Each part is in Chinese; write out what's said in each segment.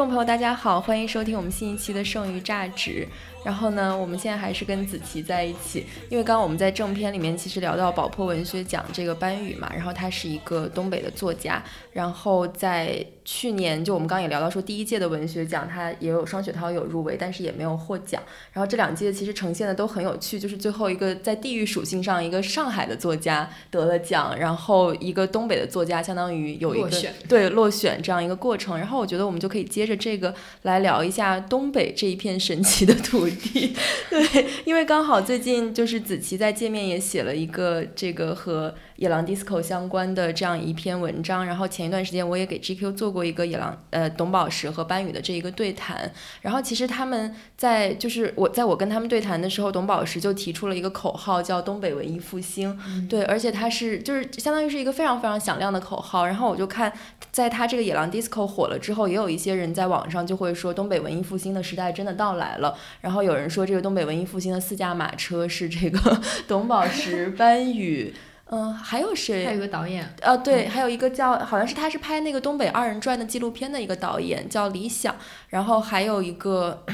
众朋友，大家好，欢迎收听我们新一期的《剩余榨汁》。然后呢，我们现在还是跟子琪在一起，因为刚刚我们在正片里面其实聊到宝珀文学奖这个班宇嘛，然后他是一个东北的作家，然后在去年就我们刚刚也聊到说第一届的文学奖他也有双雪涛有入围，但是也没有获奖。然后这两届其实呈现的都很有趣，就是最后一个在地域属性上，一个上海的作家得了奖，然后一个东北的作家相当于有一个对落选这样一个过程。然后我觉得我们就可以接着这个来聊一下东北这一片神奇的土地。对，因为刚好最近就是子琪在界面也写了一个这个和野狼 disco 相关的这样一篇文章，然后前一段时间我也给 GQ 做过一个野狼呃董宝石和班宇的这一个对谈，然后其实他们在就是我在我跟他们对谈的时候，董宝石就提出了一个口号叫东北文艺复兴，对，而且他是就是相当于是一个非常非常响亮的口号，然后我就看在他这个野狼 disco 火了之后，也有一些人在网上就会说东北文艺复兴的时代真的到来了，然后有人说。说这个东北文艺复兴的四驾马车是这个 董宝石、班宇。嗯，还有谁？还有一个导演，呃，对，还有一个叫，好像是他是拍那个东北二人转的纪录片的一个导演，叫李想。然后还有一个，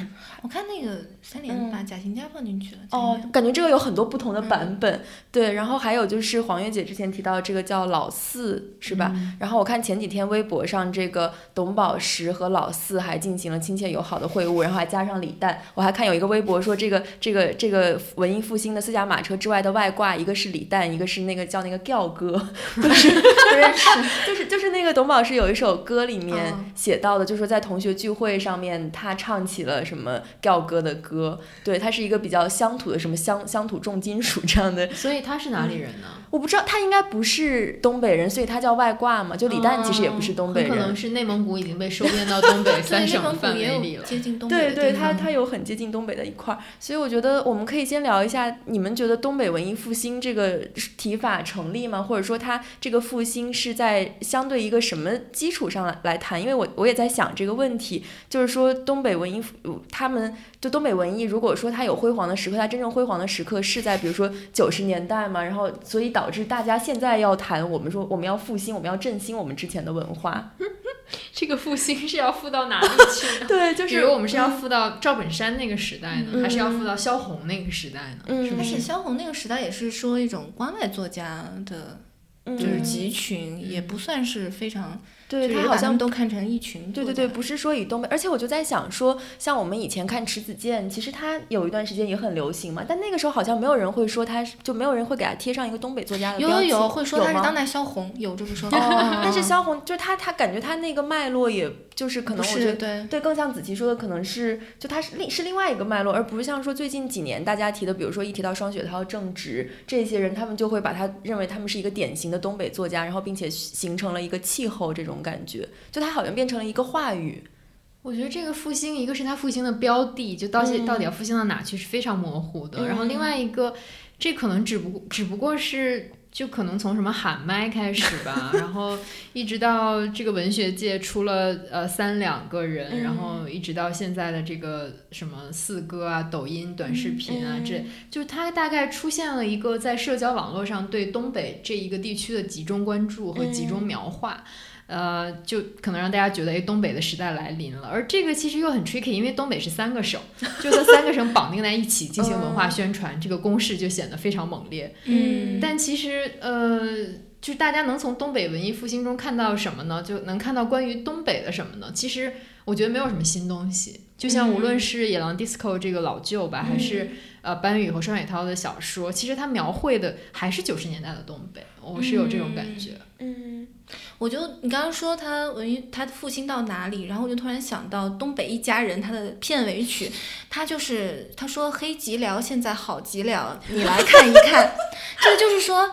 我看那个三连把贾行家放进去了。哦，感觉这个有很多不同的版本。对，然后还有就是黄月姐之前提到这个叫老四，是吧？然后我看前几天微博上这个董宝石和老四还进行了亲切友好的会晤，然后还加上李诞。我还看有一个微博说这个这个这个文艺复兴的四驾马车之外的外挂，一个是李诞，一个是那个。叫那个调哥，就是不认识，就是就是那个董宝石有一首歌里面写到的，就是说在同学聚会上面，他唱起了什么调歌的歌，对他是一个比较乡土的什么乡乡土重金属这样的。所以他是哪里人呢？我不知道，他应该不是东北人，所以他叫外挂嘛。就李诞其实也不是东北人，可能是内蒙古已经被收编到东北 三省范围里了，接近东北。对对，他他有很接近东北的一块儿，所以我觉得我们可以先聊一下，你们觉得东北文艺复兴这个提法。成立吗？或者说他这个复兴是在相对一个什么基础上来来谈？因为我我也在想这个问题，就是说东北文艺，他们就东北文艺，如果说它有辉煌的时刻，它真正辉煌的时刻是在比如说九十年代嘛，然后所以导致大家现在要谈，我们说我们要复兴，我们要振兴我们之前的文化。这个复兴是要复到哪里去？对，就是比如我们是要复到赵本山那个时代呢，还是要复到萧红那个时代呢？嗯，而且萧红那个时代也是说一种关外作家的，就是集群，也不算是非常。对他好像都看成一群，对对对，不是说以东北，而且我就在想说，像我们以前看迟子建，其实他有一段时间也很流行嘛，但那个时候好像没有人会说他，就没有人会给他贴上一个东北作家的有有有，会说他是当代萧红，有这个说法。但是萧红就他他感觉他那个脉络，也就是可能我觉得对对，更像子琪说的，可能是就他是另是另外一个脉络，而不是像说最近几年大家提的，比如说一提到双雪涛、郑直这些人，他们就会把他认为他们是一个典型的东北作家，然后并且形成了一个气候这种感觉。就它好像变成了一个话语，我觉得这个复兴，一个是它复兴的标的，就到底到底要复兴到哪去是非常模糊的。然后另外一个，这可能只不过只不过是就可能从什么喊麦开始吧，然后一直到这个文学界出了呃三两个人，然后一直到现在的这个什么四哥啊、抖音短视频啊，这就它大概出现了一个在社交网络上对东北这一个地区的集中关注和集中描画。呃，就可能让大家觉得，哎，东北的时代来临了。而这个其实又很 tricky，因为东北是三个省，就这三个省绑定在一起进行文化宣传，这个攻势就显得非常猛烈。嗯，但其实，呃，就是大家能从东北文艺复兴中看到什么呢？就能看到关于东北的什么呢？其实我觉得没有什么新东西。就像无论是野狼 disco 这个老旧吧，还是呃班宇和双雪涛的小说，其实它描绘的还是九十年代的东北。我是有这种感觉。嗯。我就你刚刚说他文艺他的复兴到哪里，然后我就突然想到《东北一家人》他的片尾曲，他就是他说黑吉辽现在好极了，你来看一看，这个就是说，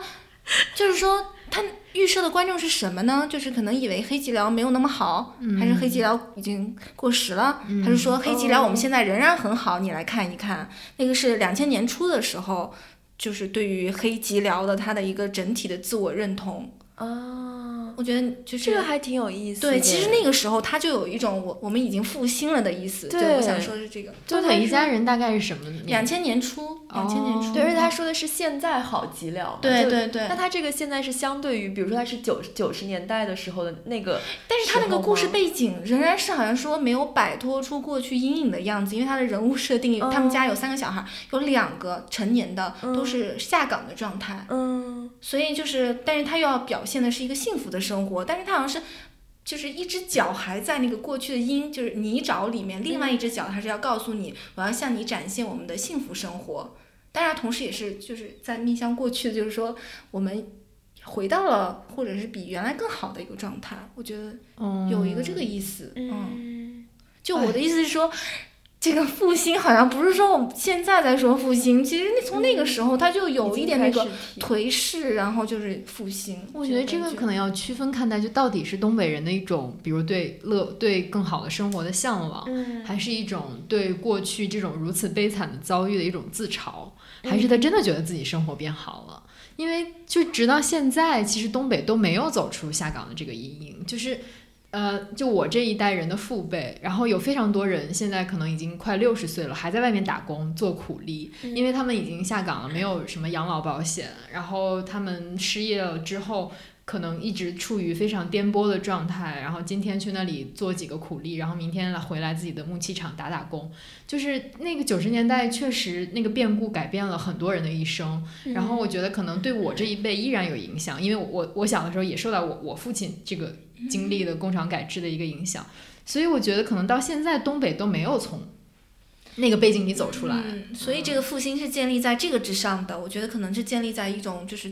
就是说他预设的观众是什么呢？就是可能以为黑吉辽没有那么好，还是黑吉辽已经过时了？还是说黑吉辽我们现在仍然很好？你来看一看，那个是两千年初的时候，就是对于黑吉辽的他的一个整体的自我认同。啊，我觉得就是这个还挺有意思的。对，其实那个时候他就有一种我我们已经复兴了的意思。就对我想说是这个，东北一家人大概是什么年？两千年初，两千年初。对，而且他说的是现在好极了对对对那他这个现在是相对于，比如说他是九九十年代的时候的那个，但是他那个故事背景仍然是好像说没有摆脱出过去阴影的样子，因为他的人物设定，他们家有三个小孩，有两个成年的都是下岗的状态，嗯所以就是，但是他又要表现的是一个幸福的生活，但是他好像是。就是一只脚还在那个过去的阴，就是泥沼里面，另外一只脚它是要告诉你，我要向你展现我们的幸福生活。当然，同时也是就是在面向过去的，就是说我们回到了或者是比原来更好的一个状态。我觉得有一个这个意思，嗯，嗯就我的意思是说，这个复兴好像不是说我们现在在说复兴，其实那从那个时候他就有一点那个颓势，然后就是复兴。我觉得这个可能要区分看待，就到底是东北人的一种，比如对乐、对更好的生活的向往，嗯还是一种对过去这种如此悲惨的遭遇的一种自嘲，还是他真的觉得自己生活变好了？因为就直到现在，其实东北都没有走出下岗的这个阴影，就是。呃，就我这一代人的父辈，然后有非常多人现在可能已经快六十岁了，还在外面打工做苦力，因为他们已经下岗了，没有什么养老保险，然后他们失业了之后，可能一直处于非常颠簸的状态，然后今天去那里做几个苦力，然后明天来回来自己的木器厂打打工，就是那个九十年代确实那个变故改变了很多人的一生，然后我觉得可能对我这一辈依然有影响，因为我我小的时候也受到我我父亲这个经历的工厂改制的一个影响，所以我觉得可能到现在东北都没有从那个背景里走出来。嗯，所以这个复兴是建立在这个之上的。我觉得可能是建立在一种就是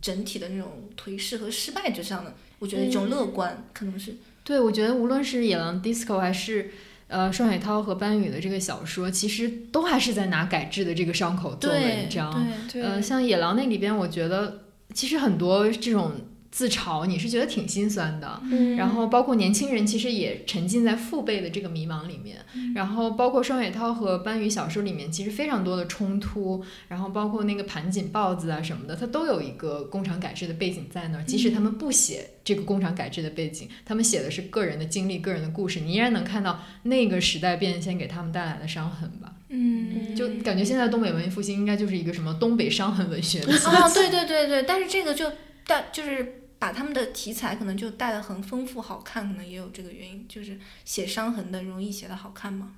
整体的那种颓势和失败之上的。我觉得一种乐观、可能是。对，我觉得无论是野狼 disco 还是呃双雪涛和班宇的这个小说，其实都还是在拿改制的这个伤口做文章。对呃，像野狼那里边，我觉得其实很多这种自嘲，你是觉得挺心酸的。嗯然后包括年轻人，其实也沉浸在父辈的这个迷茫里面。然后包括双雪涛和班宇小说里面，其实非常多的冲突。然后包括那个盘锦豹子啊什么的，它都有一个工厂改制的背景在那儿。即使他们不写这个工厂改制的背景，他们写的是个人的经历、个人的故事，你依然能看到那个时代变迁给他们带来的伤痕吧。嗯，就感觉现在东北文艺复兴应该就是一个什么东北伤痕文学的啊，对对对对，但是这个就带就是把他们的题材可能就带的很丰富好看，可能也有这个原因，就是写伤痕的容易写的好看嘛。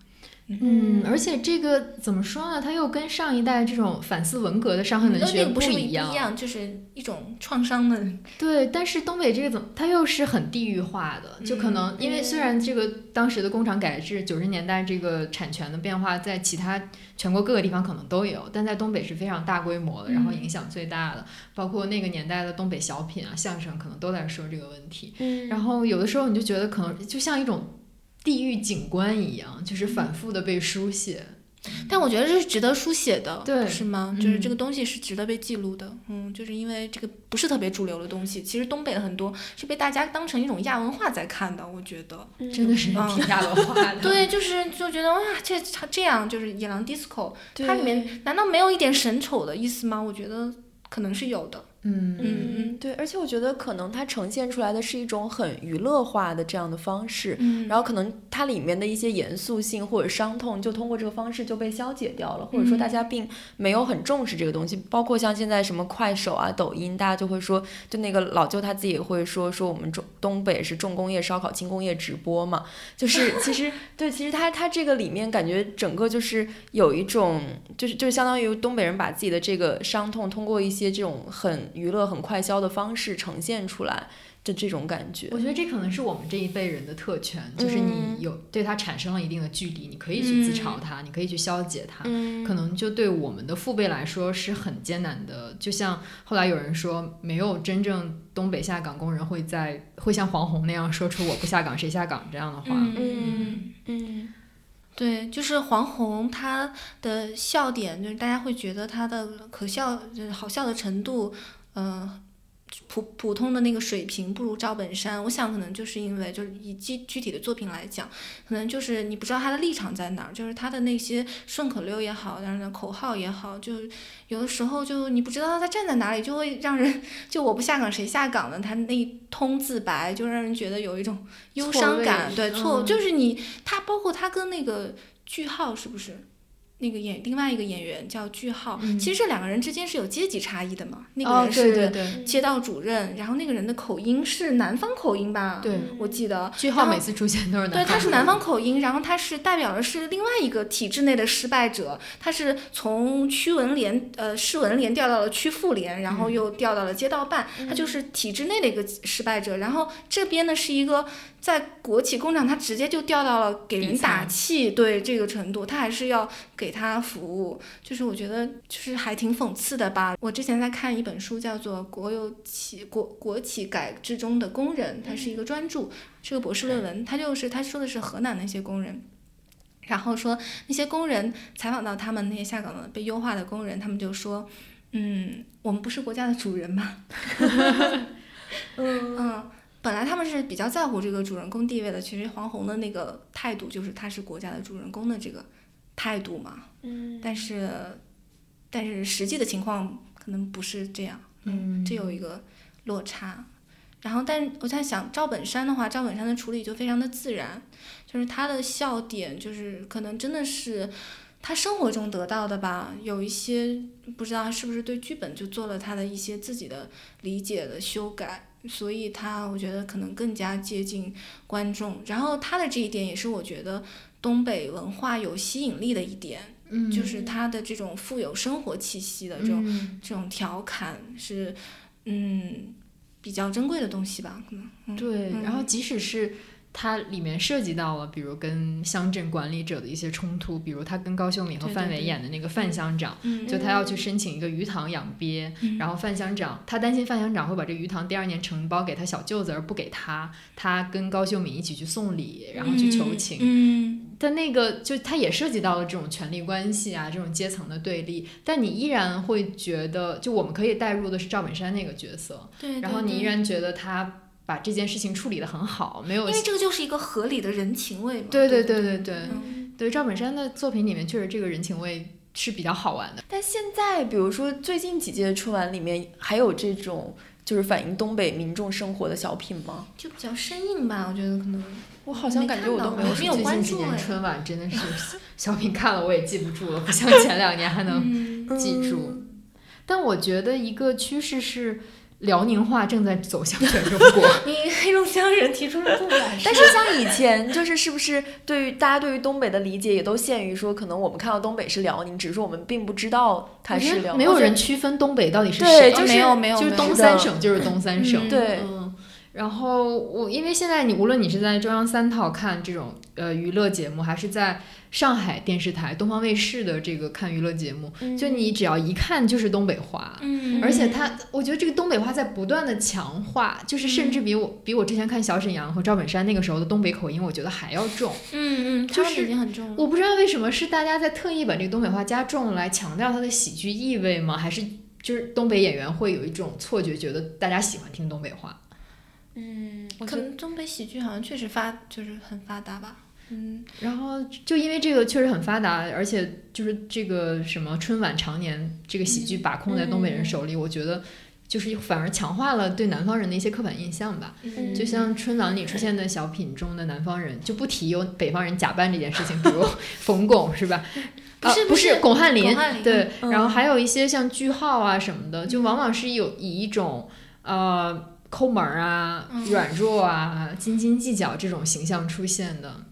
嗯，而且这个怎么说呢？它又跟上一代这种反思文革的伤痕文学那个不是一一样，就是一种创伤的。对，但是东北这个怎么，它又是很地域化的，就可能因为虽然这个当时的工厂改制，九十年代这个产权的变化，在其他全国各个地方可能都有，但在东北是非常大规模的，然后影响最大的，包括那个年代的东北小品啊、相声，可能都在说这个问题。嗯然后有的时候你就觉得可能就像一种地域景观一样，就是反复的被书写。但我觉得这是值得书写的，对是吗？就是这嗯个东西是值得被记录的，嗯，就是因为这个不是特别主流的东西，其实东北的很多是被大家当成一种亚文化在看的，我觉得。真的是嗯挺亚文化的。对，就是就觉得哇，这他这样就是野狼 disco，它里面难道没有一点神丑的意思吗？我觉得可能是有的。嗯。嗯嗯，对，而且我觉得可能它呈现出来的是一种很娱乐化的这样的方式，嗯。然后可能它里面的一些严肃性或者伤痛，就通过这个方式就被消解掉了，或者说大家并没有很重视这个东西。包括像现在什么快手啊、抖音，大家就会说，就那个老舅他自己也会说，说我们中东北是重工业烧烤、轻工业直播嘛，就是 其实对，其实他他这个里面感觉整个就是有一种，就是就是相当于东北人把自己的这个伤痛通过一些这种很娱乐、很快消的方式呈现出来的这种感觉。我觉得这可能是我们这一辈人的特权，就是你嗯有对它产生了一定的距离，你可以去自嘲它，你可以去消解它。嗯可能就对我们的父辈来说是很艰难的，就像后来有人说，没有真正东北下岗工人会在会像黄宏那样说出“我不下岗谁下岗”这样的话。嗯嗯对，就是黄宏他的笑点，就是大家会觉得他的可笑、就是好笑的程度，呃，普普通的那个水平不如赵本山，我想可能就是因为就是以具具体的作品来讲，可能就是你不知道他的立场在哪儿，就是他的那些顺口溜也好，然后口号也好，就有的时候就你不知道他站在哪里，就会让人就我不下岗谁下岗的，他那一通自白就让人觉得有一种忧伤感，对错，嗯就是你他包括他跟那个句号是不是？那个演另外一个演员叫句号，其实这两个人之间是有阶级差异的嘛。那个哦，人是对对对街道主任，然后那个人的口音是南方口音吧？对，我记得。句号每次出现都是对，南方他是南方口音，然后他是代表的是另外一个体制内的失败者，他是从区文联呃市文联调到了区妇联，然后又调到了街道办，他就是体制内的一个失败者。然后这边呢是一个在国企工厂，他直接就掉到了给人打气，对这个程度，他还是要给他服务。就是我觉得就是还挺讽刺的吧。我之前在看一本书，叫做《国有企国国企改制中的工人》，它是一个专著，是个博士论文。他就是他说的是河南那些工人。然后说那些工人采访到他们那些下岗的被优化的工人，他们就说，嗯，我们不是国家的主人吗？嗯本来他们是比较在乎这个主人公地位的，其实黄宏的那个态度就是他是国家的主人公的这个态度嘛。嗯但是，但是实际的情况可能不是这样，嗯，这有一个落差。然后，但是我在想赵本山的话，赵本山的处理就非常的自然，就是他的笑点，就是可能真的是他生活中得到的吧，有一些不知道是不是对剧本就做了他的一些自己的理解的修改，所以他我觉得可能更加接近观众。然后他的这一点也是我觉得东北文化有吸引力的一点。嗯就是他的这种富有生活气息的这种、嗯这种调侃是，嗯，比较珍贵的东西吧，可能。嗯、对，嗯然后即使是它里面涉及到了，比如跟乡镇管理者的一些冲突，比如他跟高秀敏和范伟演的那个范乡长，嗯就他要去申请一个鱼塘养鳖，嗯。然后范乡长他担心范乡长会把这鱼塘第二年承包给他小舅子而不给他，他跟高秀敏一起去送礼，然后去求情。嗯但那个就他也涉及到了这种权力关系啊，这种阶层的对立，但你依然会觉得，就我们可以带入的是赵本山那个角色，对，然后你依然觉得他把这件事情处理得很好，没有因为这个就是一个合理的人情味嘛。对对对对对对嗯对赵本山的作品里面确实这个人情味是比较好玩的。但现在，比如说最近几届春晚里面，还有这种就是反映东北民众生活的小品吗？就比较生硬吧，我觉得可能。我好像感觉我都没有没有什么最近几年关注哎春晚真的是 小品看了我也记不住了，不像前两年还能嗯记住。但我觉得一个趋势是。辽宁话正在走向全中国，你黑龙江人提出了不满，但是像以前，就是是不是对于大家对于东北的理解也都限于说，可能我们看到东北是辽宁，只是说我们并不知道它是辽宁。没有人区分东北到底是谁，就是没有没有就是东三省就是东三省，嗯对嗯，然后我因为现在你无论你是在中央三套看这种呃娱乐节目，还是在上海电视台东方卫视的这个看娱乐节目，就你只要一看就是东北话。嗯，而且他，我觉得这个东北话在不断的强化，就是甚至比我、比我之前看小沈阳和赵本山那个时候的东北口音，我觉得还要重。嗯嗯，就是已经很重了。我不知道为什么是大家在特意把这个东北话加重来强调它的喜剧意味吗？还是就是东北演员会有一种错觉，觉得大家喜欢听东北话？嗯，我可觉得能东北喜剧好像确实发就是很发达吧。嗯，然后就因为这个确实很发达，而且就是这个什么春晚常年这个喜剧把控在东北人手里，我觉得就是反而强化了对南方人的一些刻板印象吧。嗯就像春晚里出现的小品中的南方人，就不提有北方人假扮这件事情，比如 冯巩是吧？啊不不是不是巩汉林，巩汉林对，嗯然后还有一些像句号啊什么的，就往往是有以一种呃抠门儿啊、嗯。软弱啊、斤斤计较这种形象出现的，嗯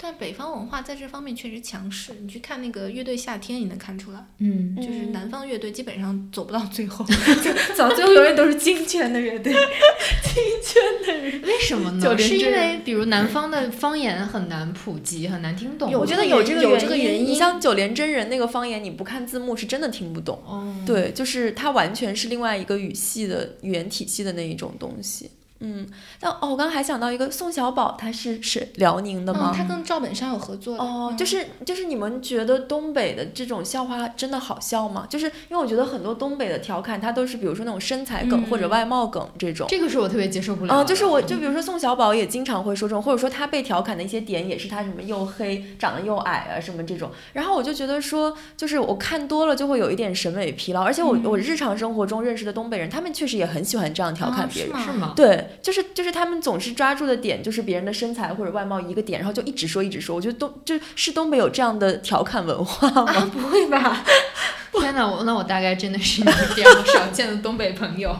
但北方文化在这方面确实强势。你去看那个乐队夏天，你能看出来，嗯就是南方乐队基本上走不到最后，走到最后永远都是金圈的乐队。金圈的人为什么呢？就是因为比如南方的方言很难普及，很难听懂吗。我觉得有这个有这个原因你像九连真人那个方言，你不看字幕是真的听不懂。哦，对，就是它完全是另外一个语系的语言体系的那一种东西。嗯，但哦，我刚刚还想到一个宋小宝，他是是辽宁的吗？嗯，他跟赵本山有合作的。哦，嗯就是就是你们觉得东北的这种笑话真的好笑吗？就是因为我觉得很多东北的调侃，他都是比如说那种身材梗或者嗯外貌梗这种。这个是我特别接受不了的。嗯，就是我就比如说宋小宝也经常会说这种，或者说他被调侃的一些点也是他什么又黑、长得又矮啊什么这种，然后我就觉得说，就是我看多了就会有一点审美疲劳，而且我、我日常生活中认识的东北人，他们确实也很喜欢这样调侃啊别人。是是吗？对，就是就是他们总是抓住的点就是别人的身材或者外貌一个点，然后就一直说一直说。我觉得东就是东北有这样的调侃文化吗？啊，不会吧？天哪，我那我大概真的是一个这样少见的东北朋友。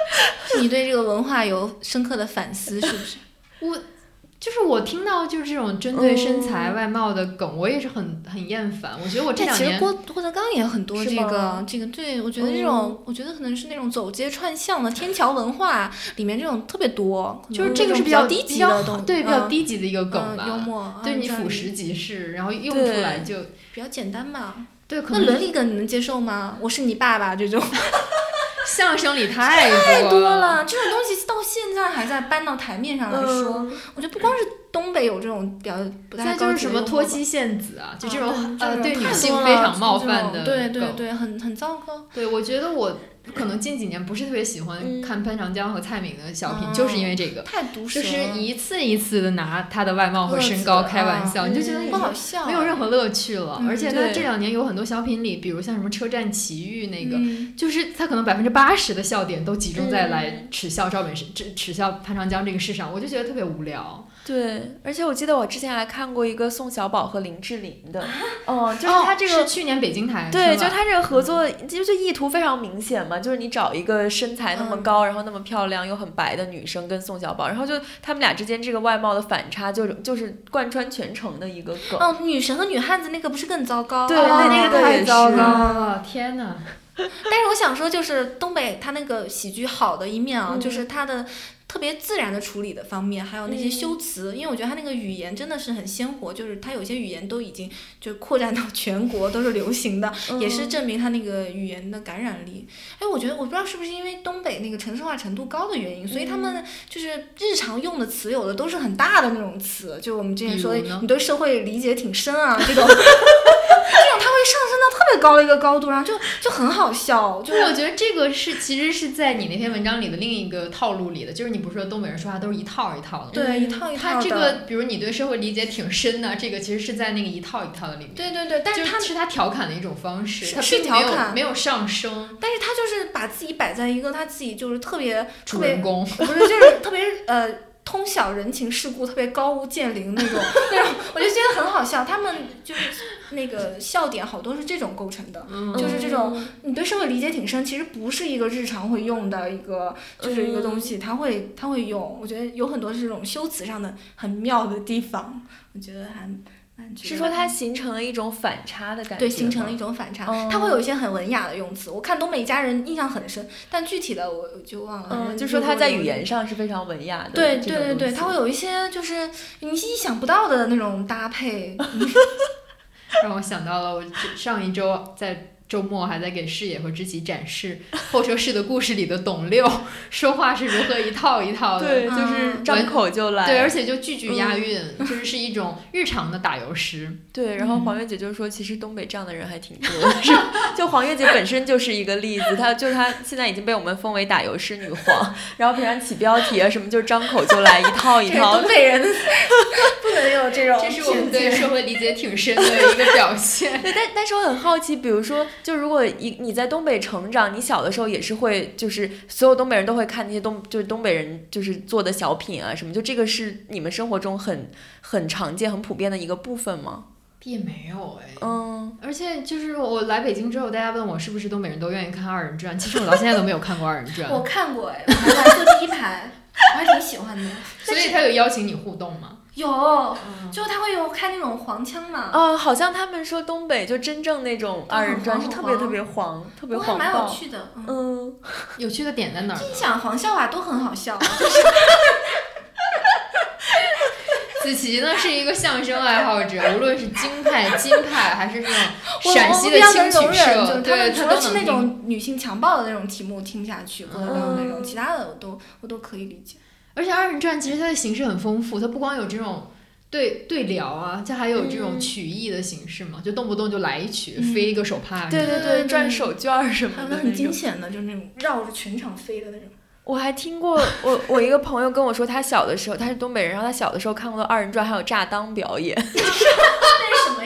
你对这个文化有深刻的反思，是不是？我就是我听到就是这种针对身材、嗯外貌的梗，我也是很很厌烦。我觉得我这但其实两年郭郭德纲也很多这个这个，对我觉得这种，我觉得可能是那种走街串巷的天桥文化里面这种特别多，就是这个是比较低级的东，对比较嗯低级的一个梗吧，嗯幽默，对你俯拾即是，然后用出来就比较简单嘛。对，可能那伦理梗你能接受吗？我是你爸爸这种 相声里太太多多了，这种东西到现在还在搬到台面上来说，嗯。我觉得不光是东北有这种比较不太高在就是什么级的脱妻献子啊，就这种、嗯呃对女性非常冒犯的对对对，很很糟糕。对，我觉得我可能近几年不是特别喜欢嗯看潘长江和蔡敏的小品，嗯就是因为这个，太毒舌就，是一次一次的拿他的外貌和身高开玩笑，嗯你就觉得不好笑，没有任何乐趣了。嗯而且他这两年有很多小品里，比如像什么《车站奇遇》那个。嗯就是他可能百分之八十的笑点都集中在嗯来耻笑赵本山、耻耻笑潘长江这个事上，我就觉得特别无聊。对，而且我记得我之前还看过一个宋小宝和林志玲的，嗯，就是哦他这个。是去年北京台对，就他这个合作，就是意图非常明显嘛，就是你找一个身材那么嗯高，然后那么漂亮又很白的女生跟宋小宝，然后就他们俩之间这个外貌的反差，就是就是贯穿全程的一个梗。哦，女神和女汉子那个不是更糟糕？对哦那那个太糟糕了！天哪！但是我想说，就是东北它那个喜剧好的一面啊，嗯就是它的特别自然的处理的方面，还有那些嗯修辞，因为我觉得他那个语言真的是很鲜活，就是他有些语言都已经就扩展到 全国都是流行的，也是嗯证明他那个语言的感染力。哎，我觉得我不知道是不是因为东北那个城市化程度高的原因，所以他嗯们就是日常用的词有的都是很大的那种词，就我们之前说的你对社会理解挺深啊这种。高了一个高度，然后就就很好笑，就就是我觉得这个是其实是在你那篇文章里的另一个套路里的，就是你不是说东北人说话都是一套一套的吗？对一套一套的。他这个，比如你对社会理解挺深的，这个其实是在那个一套一套的里面。对对对，但是他是他调侃的一种方式，是是他并没有调侃没有上升。但是他就是把自己摆在一个他自己就是特别特别主人公，不是就是特别呃通晓人情世故，特别高屋建瓴那种 那种，我就觉得很好笑。他们就是那个笑点好多是这种构成的。嗯就是这种，你对社会理解挺深，其实不是一个日常会用的一个，就是一个东西，他会他会用。我觉得有很多是这种修辞上的很妙的地方，我觉得还是说它形成了一种反差的感觉，对，形成了一种反差。哦它会有一些很文雅的用词，我看《东北一家人》印象很深，但具体的我我就忘了。嗯，人就说他在语言上。是非常文雅的。对对对对，东西它会有一些就是你意想不到的那种搭配。让我想到了我上一周在周末还在给视野和知己展示《候车室的故事》里的董六 说话是如何一套一套的。对，嗯就是张口就来。对，而且就句句押韵，就是是一种日常的打油诗。对，然后嗯黄月姐就说，其实东北这样的人还挺多的，是？就黄月姐本身就是一个例子，她就她现在已经被我们封为打油诗女皇，然后平常起标题啊什么，就张口就来一套一套东。北人不能有这种这是我们对社会理解挺深的一个表现。对，但但是我很好奇，比如说，就如果一你在东北成长，你小的时候也是会，就是所有东北人都会看那些东，就是东北人就是做的小品啊什么，就这个是你们生活中很很常见、很普遍的一个部分吗？也没有哎，嗯，而且就是我来北京之后，大家问我是不是东北人都愿意看二人转，其实我到现在都没有看过二人转。我看过哎，我还坐第一排，我还挺喜欢的。所以他有邀请你互动吗？有，嗯就他会有开那种黄腔嘛，哦，好像他们说东北就真正那种二人转是特别特别黄，特别黄不过还蛮有暴。趣的。嗯，嗯，有趣的点在哪儿？你想黄笑话都很好笑，子琪呢是一个相声爱好者，无论是京派、金派，还是这种 陕西的我比较能容轻曲社，对们除了是那。种女性强暴的那种题目听不下去，或者那种那种嗯其他的我都我都可以理解。而且二人转其实它的形式很丰富，它不光有这种对对聊啊，它还有这种嗯曲艺的形式嘛，就动不动就来一曲，嗯飞一个手帕。对对对对转手绢什么还有那很的那种。惊险的，就是那种绕着全场飞的那种。我还听过，我我一个朋友跟我说，他小的时候他是东北人，然后他小的时候看过的二人转，还有炸裆表演，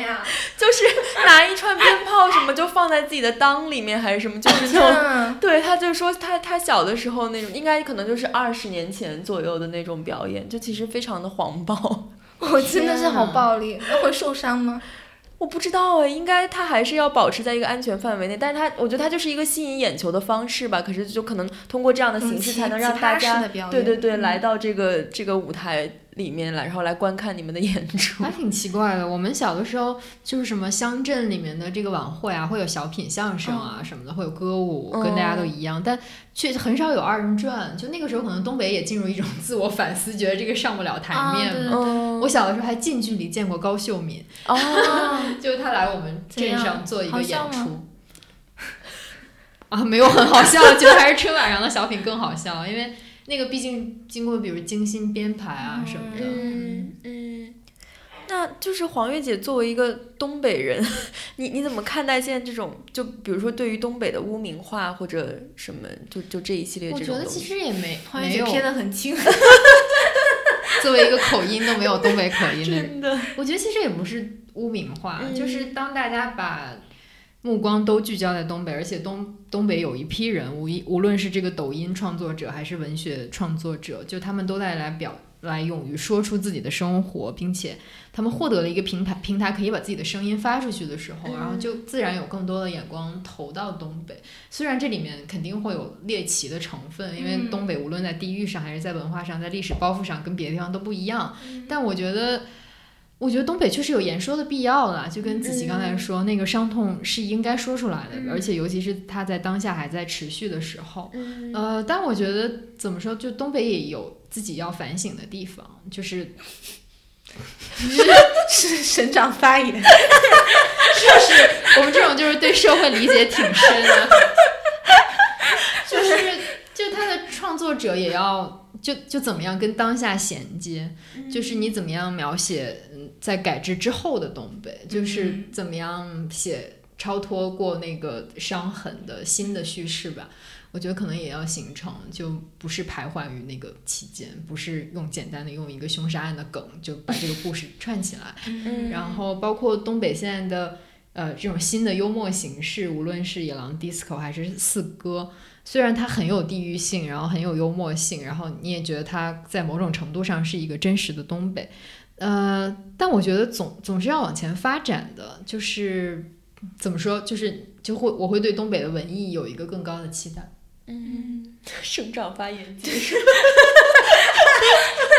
呀？就是拿一串鞭炮什么就放在自己的裆里面还是什么，就是那种。嗯，对，他就说他他小的时候那种，应该可能就是二十年前左右的那种表演，就其实非常的黄暴。我真的是好暴力，那会受伤吗？我不知道哎，应该他还是要保持在一个安全范围内，但是他我觉得他就是一个吸引眼球的方式吧。可是就可能通过这样的形式，才能让大家对对对嗯来到这个这个舞台里面来，然后来观看你们的演出还。挺奇怪的。我们小的时候就是什么乡镇里面的这个晚会啊，会有小品相声啊什么的，会有歌舞，跟大家都一样，但却很少有二人转。就那个时候，可能东北也进入一种自我反思，觉得这个上不了台啊对面嘛。嗯，我小的时候还近距离见过高秀敏，哦，就他来我们镇上做一个演出。啊，没有很好笑，觉得还是春晚上的小品更好笑，因为那个毕竟经过比如精心编排啊什么的。嗯嗯，那就是黄月姐作为一个东北人，你你怎么看待现在这种就比如说对于东北的污名化或者什么，就就这一系列我觉得其？实也没黄姐没有，撇得很轻。作为一个口音都没有东北口音的人，真的，我觉得其实也不是污名化，嗯就是当大家把目光都聚焦在东北，而且东东北有一批人，无一无论是这个抖音创作者还是文学创作者，就他们都在来表来勇于说出自己的生活，并且他们获得了一个平台，平台可以把自己的声音发出去的时候，然后就自然有更多的眼光投到东北。虽然这里面肯定会有猎奇的成分，因为嗯东北无论在地域上还是在文化上，在历史包袱上跟别的地方都不一样，但我觉得。我觉得东北确实有言说的必要了，就跟子琪刚才说，那个伤痛是应该说出来的，而且尤其是它在当下还在持续的时候，嗯。呃，但我觉得怎么说，就东北也有自己要反省的地方，就是 是省长发言，就是我们这种就是对社会理解挺深的，就是就他的创作者也要就就怎么样跟当下衔接，就是你怎么样描写嗯在改制之后的东北，就是嗯怎么样写超脱过那个伤痕的新的叙事吧。我觉得可能也要形成，就不是徘徊于那个期间，不是用简单的用一个凶杀案的梗就把这个故事串起来，嗯然后包括东北现在的呃这种新的幽默形式，无论是野狼 disco 还是四歌，虽然它很有地域性，然后很有幽默性，然后你也觉得它在某种程度上是一个真实的东北，呃，但我觉得总总是要往前发展的，就是怎么说，就是就会我会对东北的文艺有一个更高的期待。嗯，省长发言结束。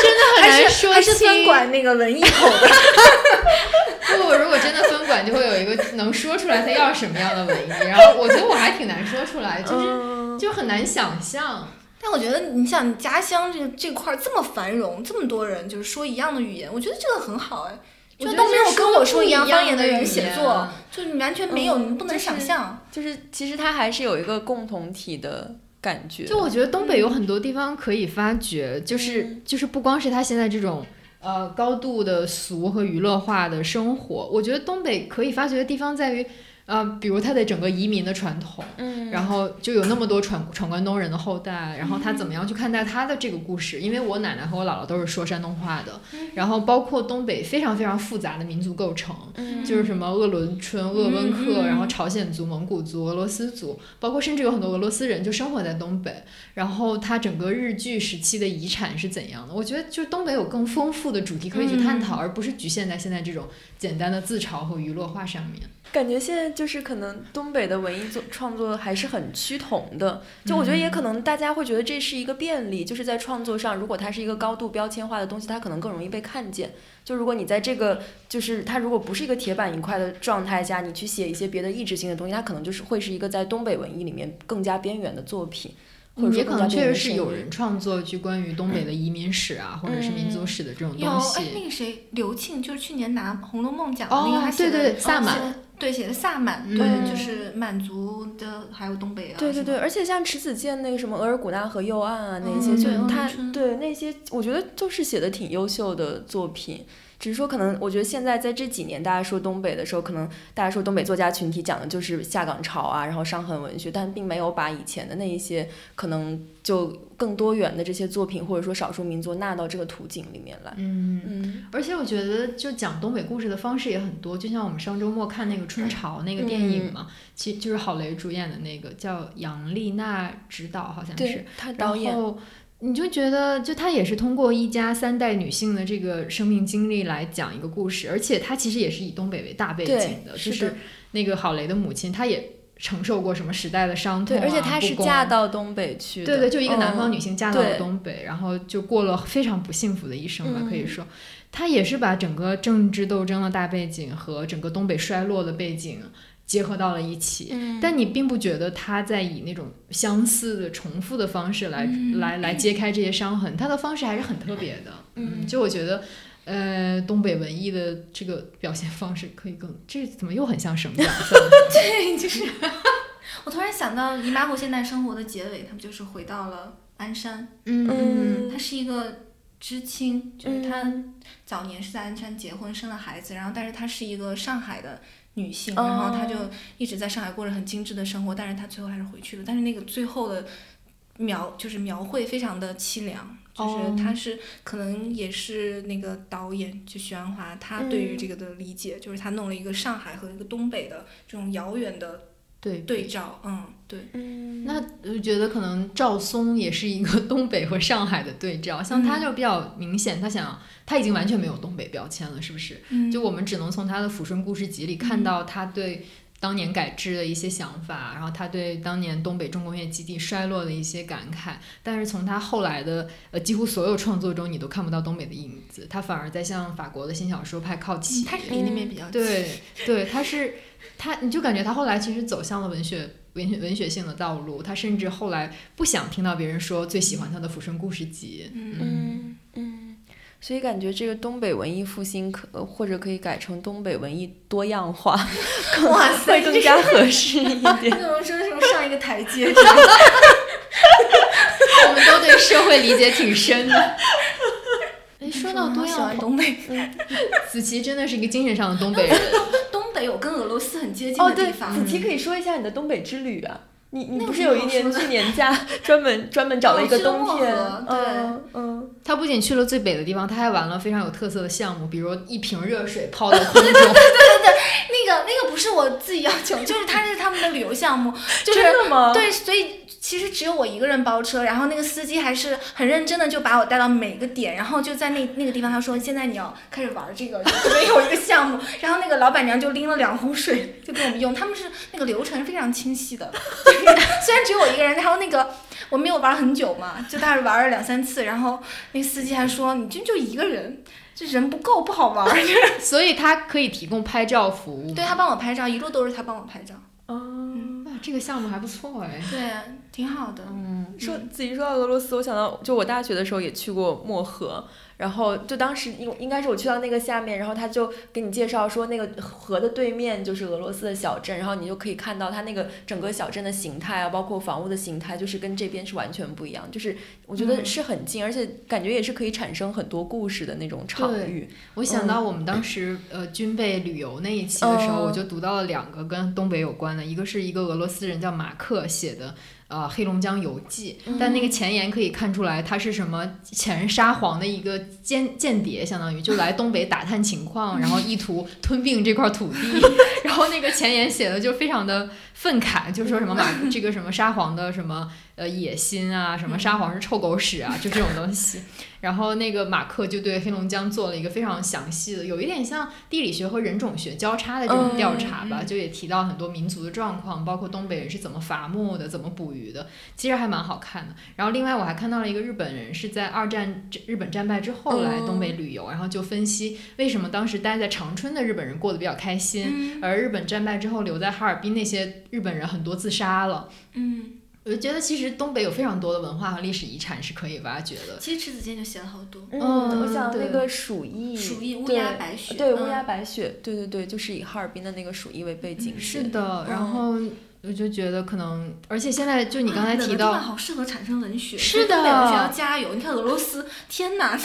真的很难说还是分管那个文艺口的。不，我如果真的分管，就会有一个能说出来他要什么样的文艺，然后我觉得我还挺难说出来，就是嗯就很难想象。但我觉得，你想家乡这这块儿这么繁荣，这么多人就是说一样的语言，我觉得这个很好哎。我觉得就都没有跟我说一样方言的人写作，就你完全没有，嗯你不能想象。就是其实它还是有一个共同体的感觉。就我觉得东北有很多地方可以发掘，就是嗯就是不光是他现在这种呃高度的俗和娱乐化的生活，我觉得东北可以发掘的地方在于。呃，比如他的整个移民的传统，嗯，然后就有那么多闯闯关东人的后代，然后他怎么样去看待他的这个故事？因为我奶奶和我姥姥都是说山东话的，然后包括东北非常非常复杂的民族构成，嗯就是什么鄂伦春、鄂温克，然后朝鲜族、蒙古族、俄罗斯族，包括甚至有很多俄罗斯人就生活在东北。然后他整个日据时期的遗产是怎样的？我觉得就是东北有更丰富的主题可以去探讨，而不是局限在现在这种简单的自嘲和娱乐化上面。感觉现在就是可能东北的文艺作创作还是很趋同的，就我觉得也可能大家会觉得这是一个便利，就是在创作上，如果它是一个高度标签化的东西，它可能更容易被看见。就如果你在这个就是它如果不是一个铁板一块的状态下，你去写一些别的意志性的东西，它可能就是会是一个在东北文艺里面更加边缘的作品，或者说也可能确实是有人创作去关于东北的移民史啊，或者是民族史的这种有东哎，西。那个谁，刘庆，就是去年拿《红楼梦》奖的那个，他哦，写的对对对，萨满对，写的萨满，嗯对，就是满族的，还有东北啊，对对对，而且像迟子建那个什么额尔古纳河右岸啊那些，嗯就他对那些，我觉得都是写的挺优秀的作品。只是说，可能我觉得现在在这几年，大家说东北的时候，可能大家说东北作家群体讲的就是下岗潮啊，然后伤痕文学，但并没有把以前的那一些可能就更多元的这些作品，或者说少数民族纳到这个图景里面来。嗯。嗯而且我觉得，就讲东北故事的方式也很多，就像我们上周末看那个《春潮》那个电影嘛，其实就是郝蕾主演的那个，叫杨丽娜执导，好像是对。他导演然后你就觉得，就她也是通过一家三代女性的这个生命经历来讲一个故事，而且她其实也是以东北为大背景的，就是那个郝蕾的母亲，她也承受过什么时代的伤痛、对，啊，而且她是嫁到东北去的。对对，就一个南方嗯女性嫁到了东北，然后就过了非常不幸福的一生吧，可以嗯说，她也是把整个政治斗争的大背景和整个东北衰落的背景结合到了一起。嗯，但你并不觉得他在以那种相似的、重复的方式来、嗯来来揭开这些伤痕，他的方式还是很特别的。嗯就我觉得，呃，东北文艺的这个表现方式可以更，这怎么又很像省奖赛？对，就是 我突然想到《姨妈后现代生活》的结尾，他们就是回到了鞍山，嗯他是一个知青，就是他嗯。早年是在鞍山结婚生了孩子，然后但是她是一个上海的女性，哦。然后她就一直在上海过着很精致的生活，但是她最后还是回去了，但是那个最后的描就是描绘非常的凄凉。就是哦。他是可能也是那个导演就许鞍华，他对于嗯。这个的理解，就是他弄了一个上海和一个东北的这种遥远的对对照，嗯，对，嗯，那我觉得可能赵松也是一个 东北和上海的对照，像他就比较明显，他想他已经完全没有东北标签了，是不是？嗯。就我们只能从他的《抚顺故事集》里看到他对当年改制的一些想法，然后他对当年东北重工业基地衰落的一些感慨。但是从他后来的呃几乎所有创作中，你都看不到东北的影子，他反而在向法国的新小说派靠齐。他是离那边比较近，对 对，他是他，你就感觉他后来其实走向了文学文学文学性的道路。他甚至后来不想听到别人说最喜欢他的《抚顺故事集》。嗯，所以感觉这个东北文艺复兴可呃或者可以改成东北文艺多样化，哇塞会更加合适一点。你怎么说什么上一个台阶，我们都对社会理解挺深的。哎，说到多喜样化，欢东北，子琪真的是一个精神上的东北人。东北有跟俄罗斯很接近哦，对，的地方，子琪可以说一下你的东北之旅啊。你你不是有一年去年假 专门专门找了一个冬天，对嗯嗯，他不仅去了最北的地方，他还玩了非常有特色的项目，比如一瓶热水泡在空中 对对对。那个那个不是我自己要求，就是他是他们的旅游项目，就是真的吗？对，所以其实只有我一个人包车，然后那个司机还是很认真的就把我带到每个点，然后就在那那个地方，他说现在你要开始玩这个，就这边有一个项目，然后那个老板娘就拎了两壶水就给我们用，他们是那个流程非常清晰的，虽然只有我一个人，然后那个我没有玩很久嘛，就大概玩了两三次，然后那个司机还说你就就一个人。这人不够不好玩儿，所以他可以提供拍照服务。对他帮我拍照，一路都是他帮我拍照，嗯，啊，这个项目还不错哎。对，挺好的。嗯，说自己说到俄罗斯，我想到就我大学的时候也去过漠河，然后就当时应应该是我去到那个下面，然后他就给你介绍说那个河的对面就是俄罗斯的小镇，然后你就可以看到它那个整个小镇的形态啊，包括房屋的形态，就是跟这边是完全不一样，就是我觉得嗯是很近，而且感觉也是可以产生很多故事的那种场域。我想到我们当时呃军备旅游那一期的时候，嗯我就读到了两个跟东北有关的，一个是一个俄罗斯人叫马克写的。呃，黑龙江游记，但那个前言可以看出来，他是什么前沙皇的一个间间谍，相当于就来东北打探情况，然后意图吞并这块土地。然后那个前言写的就非常的愤慨，就说什么马这个什么沙皇的什么呃野心啊，什么沙皇是臭狗屎啊，就这种东西。然后那个马克就对黑龙江做了一个非常详细的，有一点像地理学和人种学交叉的这种调查吧，就也提到很多民族的状况，包括东北人是怎么伐木的，怎么捕鱼的，其实还蛮好看的。然后另外我还看到了一个日本人是在二战日本战败之后来东北旅游，然后就分析为什么当时待在长春的日本人过得比较开心，嗯而日本战败之后留在哈尔滨那些日本人很多自杀了。嗯我就觉得其实东北有非常多的文化和历史遗产是可以挖掘的。其实迟子建就写了好多。嗯，嗯我想那对个鼠疫，鼠疫乌对鸦白雪对，乌嗯鸦白雪，对对对，就是以哈尔滨的那个鼠疫为背景。是的，然嗯后我就觉得可能，而且现在就你刚才提到好适合产生文学，是的要加油。你看俄罗斯，天哪，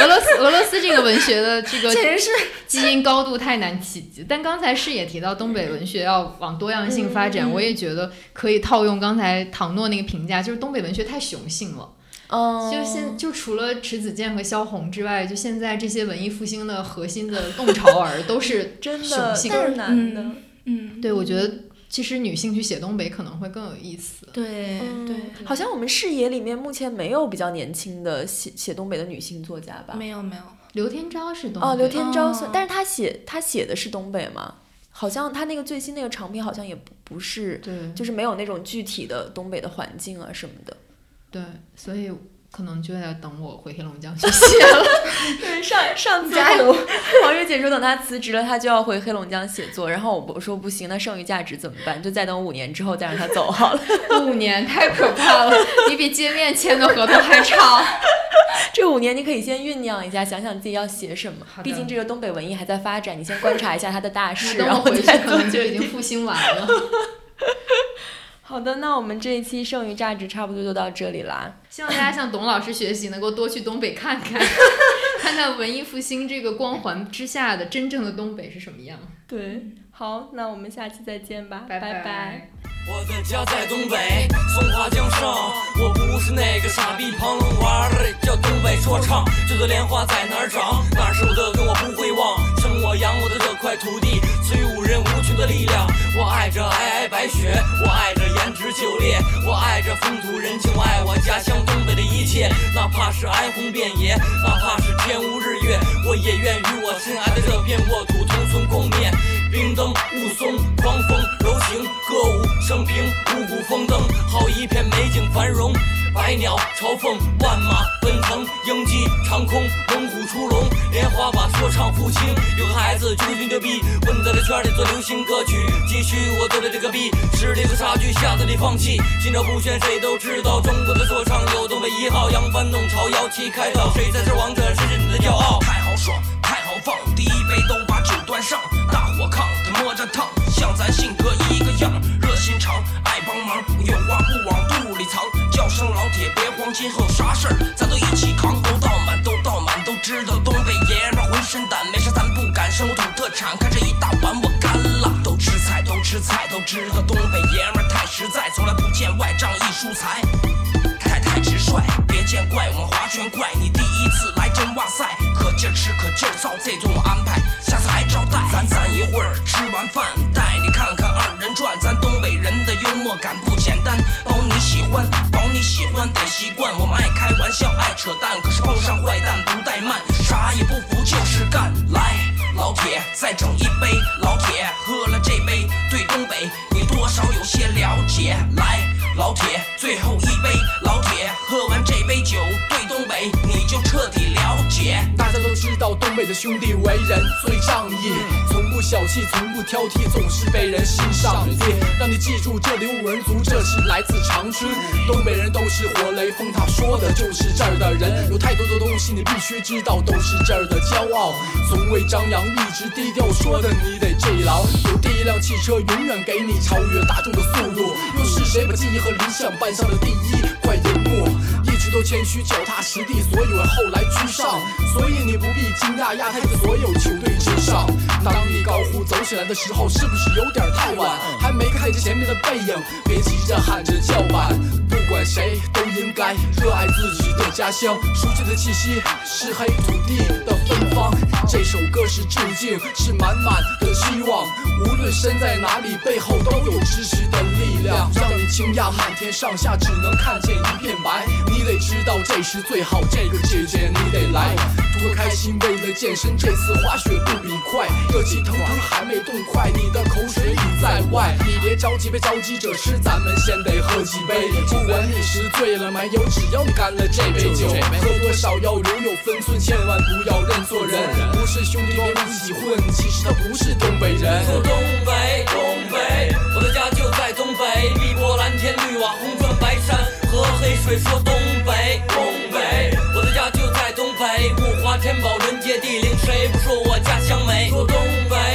俄罗斯俄罗斯这个文学的这个 简直是基因高度太难企及。但刚才是也提到东北文学要往多样性发展，我也觉得可以套用刚才唐诺那个评价，就是东北文学太雄性了。嗯，就现就除了迟子健和萧红之外，就现在这些文艺复兴的核心的弄潮儿 都是真的都是男的。嗯嗯，对，我觉得其实女性去写东北可能会更有意思。对嗯对，好像我们视野里面目前没有比较年轻的写写东北的女性作家吧？没有没有，刘天昭是东北哦，刘天昭但是他写他写的是东北吗？好像他那个最新那个长篇好像也不不是，对，就是没有那种具体的东北的环境啊什么的。对，所以可能就要等我回黑龙江去写了。对，上上次！黄月姐说等她辞职了，她就要回黑龙江写作，然后我我说不行，那剩余价值怎么办？就再等五年之后再让她走好了。五年太可怕了，你比见面签的合同还长。这五年你可以先酝酿一下，想想自己要写什么毕竟这个东北文艺还在发展，你先观察一下它的大势，等然我回去可后再做能就已经复兴完了。好的，那我们这一期剩余价值差不多就到这里啦。希望大家向董老师学习，能够多去东北看看，看看文艺复兴这个光环之下的真正的东北是什么样。对，好，那我们下期再见吧，拜拜拜我的家在东北，松花江上。我不是那个傻逼庞龙玩儿，叫东北说唱。这朵莲花在哪儿长？哪儿是我的根我不会忘。生我养我的这块土地，赐予无人无穷的力量。我爱这皑皑白雪，我爱这胭脂酒烈，我爱这风土人情，我爱我家乡东北的一切。哪怕是哀鸿遍野，哪怕是天无日月，我也愿与我心爱的这片沃土同存共灭。冰灯雾凇，狂风柔情，歌舞升平，五谷丰登，好一片美景繁荣。百鸟朝凤，万马奔腾，鹰击长空，猛虎出笼，莲花把说唱复兴。有个孩子就是吹牛逼，混在这圈里做流行歌曲，继续我做的这个逼，实力和差距吓得你放弃。心照不宣，谁都知道中国的说唱有东北一号，扬帆弄潮，摇旗开道，谁才是王者，谁是你的骄傲？太豪爽，太豪放，第一杯都把酒端上，大火炕，他摸着烫，像咱性格一个样，热心肠，爱帮忙，有话不往肚里藏，叫声老铁别慌，今后啥事儿咱都一起扛，都倒满，都倒满，都知道东北爷们浑身胆，没事咱不敢，生土特产，看这一大碗我干了，都吃菜，都吃菜，都知道东北爷们太实在，从来不见外仗义疏财。太太直率，别见怪，我们划拳怪。你第一次来真哇塞，可劲儿吃可劲儿造，这顿我安排，下次还招待。咱攒一会儿，吃完饭带你看看二人转。咱东北人的幽默感喜欢得习惯。我们爱开玩笑，爱扯淡，可是碰上坏蛋不怠慢，啥也不服就是干。来，老铁，再整一杯。老铁，喝了这杯，对东北你多少有些了解。来。老铁，最后一杯，老铁，喝完这杯酒，对东北你就彻底了解。知道东北的兄弟为人最仗义，从不小气，从不挑剔，总是被人欣赏的。让你记住，这里五人族，这是来自长春。东北人都是活雷锋他，说的就是这儿的人。有太多的东西你必须知道，都是这儿的骄傲。从未张扬，一直低调，说的你得记牢。有第一辆汽车，永远给你超越大众的速度。又是谁把记忆和理想搬上了第一块银幕？一直都谦虚，脚踏实地，所以我后来居上。所以你不不必惊讶，亚太的所有球队之上。当你高呼走起来的时候，是不是有点太晚？还没看见前面的背影，别急着喊着叫板。管谁都应该热爱自己的家乡，熟悉的气息是黑土地的芬芳。这首歌是致敬，是满满的希望。无论身在哪里，背后都有支持的力量，让你惊讶满天上下只能看见一片白。你得知道这是最好，这个季节你得来。图个开心，为了健身，这次滑雪不比快，热气腾腾还没冻快，你的口水已在外。你别着急，别着急着吃，咱们先得喝几杯。不管你是醉了没有只要你干了这杯酒。喝多少要留有分寸千万不要认错人。不是兄弟别跟自己混其实他不是东北人。说东北东北。我的家就在东北碧波蓝天绿瓦红砖白山和黑水说东北东北。我的家就在东北物华天宝人杰地灵谁不说我家乡美？说东北。